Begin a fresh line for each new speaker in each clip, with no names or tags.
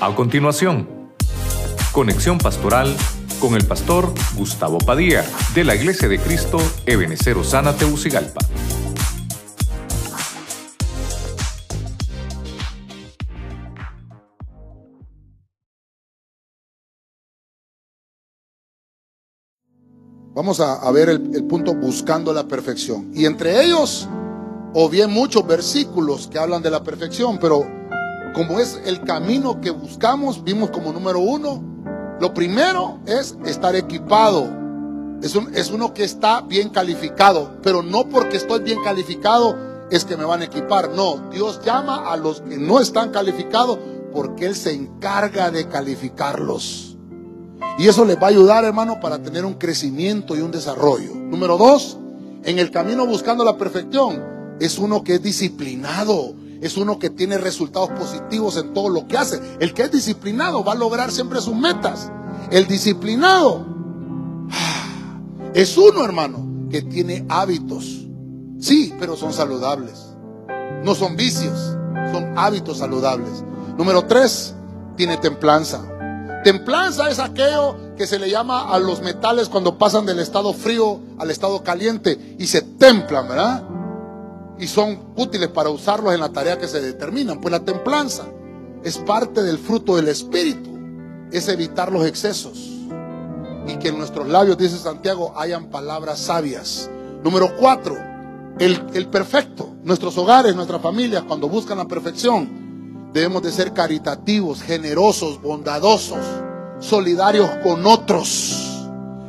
A continuación, conexión pastoral con el pastor Gustavo Padilla de la Iglesia de Cristo Ebenecer Osana Teucigalpa.
Vamos a, ver el, el, punto buscando la perfección. Y entre ellos, o bien muchos versículos que hablan de la perfección, pero como es el camino que buscamos, vimos como número uno, lo primero es estar equipado. Es, un, es uno que está bien calificado, pero no porque estoy bien calificado es que me van a equipar. No, Dios llama a los que no están calificados porque Él se encarga de calificarlos. Y eso les va a ayudar, hermano, para tener un crecimiento y un desarrollo. Número dos, en el camino buscando la perfección, es uno que es disciplinado es uno que tiene resultados positivos en todo lo que hace. El que es disciplinado va a lograr siempre sus metas. El disciplinado es uno, hermano, que tiene hábitos. Sí, pero son saludables. No son vicios, son hábitos saludables. Número tres, tiene templanza. Templanza es aquello que se le llama a los metales cuando pasan del estado frío al estado caliente y se templan, ¿verdad? Y son útiles para usarlos en la tarea que se determinan. Pues la templanza es parte del fruto del Espíritu, es evitar los excesos. Y que en nuestros labios, dice Santiago, hayan palabras sabias. Número cuatro, el, el perfecto. Nuestros hogares, nuestras familias, cuando buscan la perfección, debemos de ser caritativos, generosos, bondadosos, solidarios con otros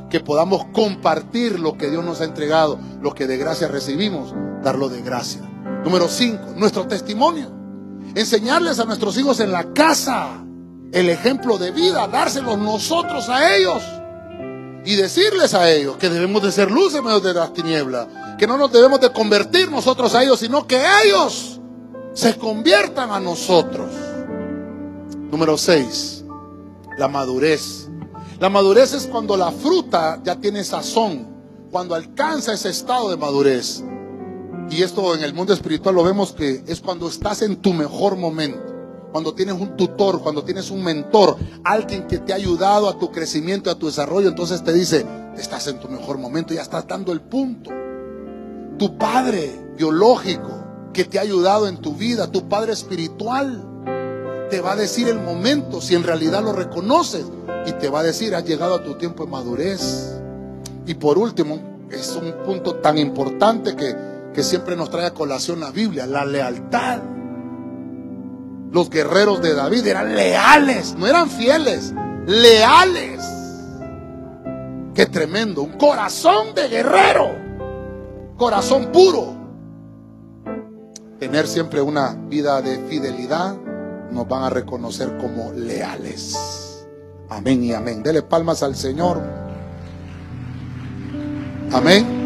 que podamos compartir lo que Dios nos ha entregado, lo que de gracia recibimos, darlo de gracia. Número cinco, nuestro testimonio. Enseñarles a nuestros hijos en la casa el ejemplo de vida, dárselos nosotros a ellos y decirles a ellos que debemos de ser luz en medio de las tinieblas, que no nos debemos de convertir nosotros a ellos, sino que ellos se conviertan a nosotros. Número seis, la madurez. La madurez es cuando la fruta ya tiene sazón, cuando alcanza ese estado de madurez. Y esto en el mundo espiritual lo vemos que es cuando estás en tu mejor momento. Cuando tienes un tutor, cuando tienes un mentor, alguien que te ha ayudado a tu crecimiento, a tu desarrollo, entonces te dice, estás en tu mejor momento, ya estás dando el punto. Tu padre biológico que te ha ayudado en tu vida, tu padre espiritual, te va a decir el momento, si en realidad lo reconoces, y te va a decir, has llegado a tu tiempo de madurez. Y por último, es un punto tan importante que, que siempre nos trae a colación la Biblia, la lealtad. Los guerreros de David eran leales, no eran fieles, leales. Qué tremendo, un corazón de guerrero, corazón puro. Tener siempre una vida de fidelidad nos van a reconocer como leales. Amén y amén. Dele palmas al Señor. Amén.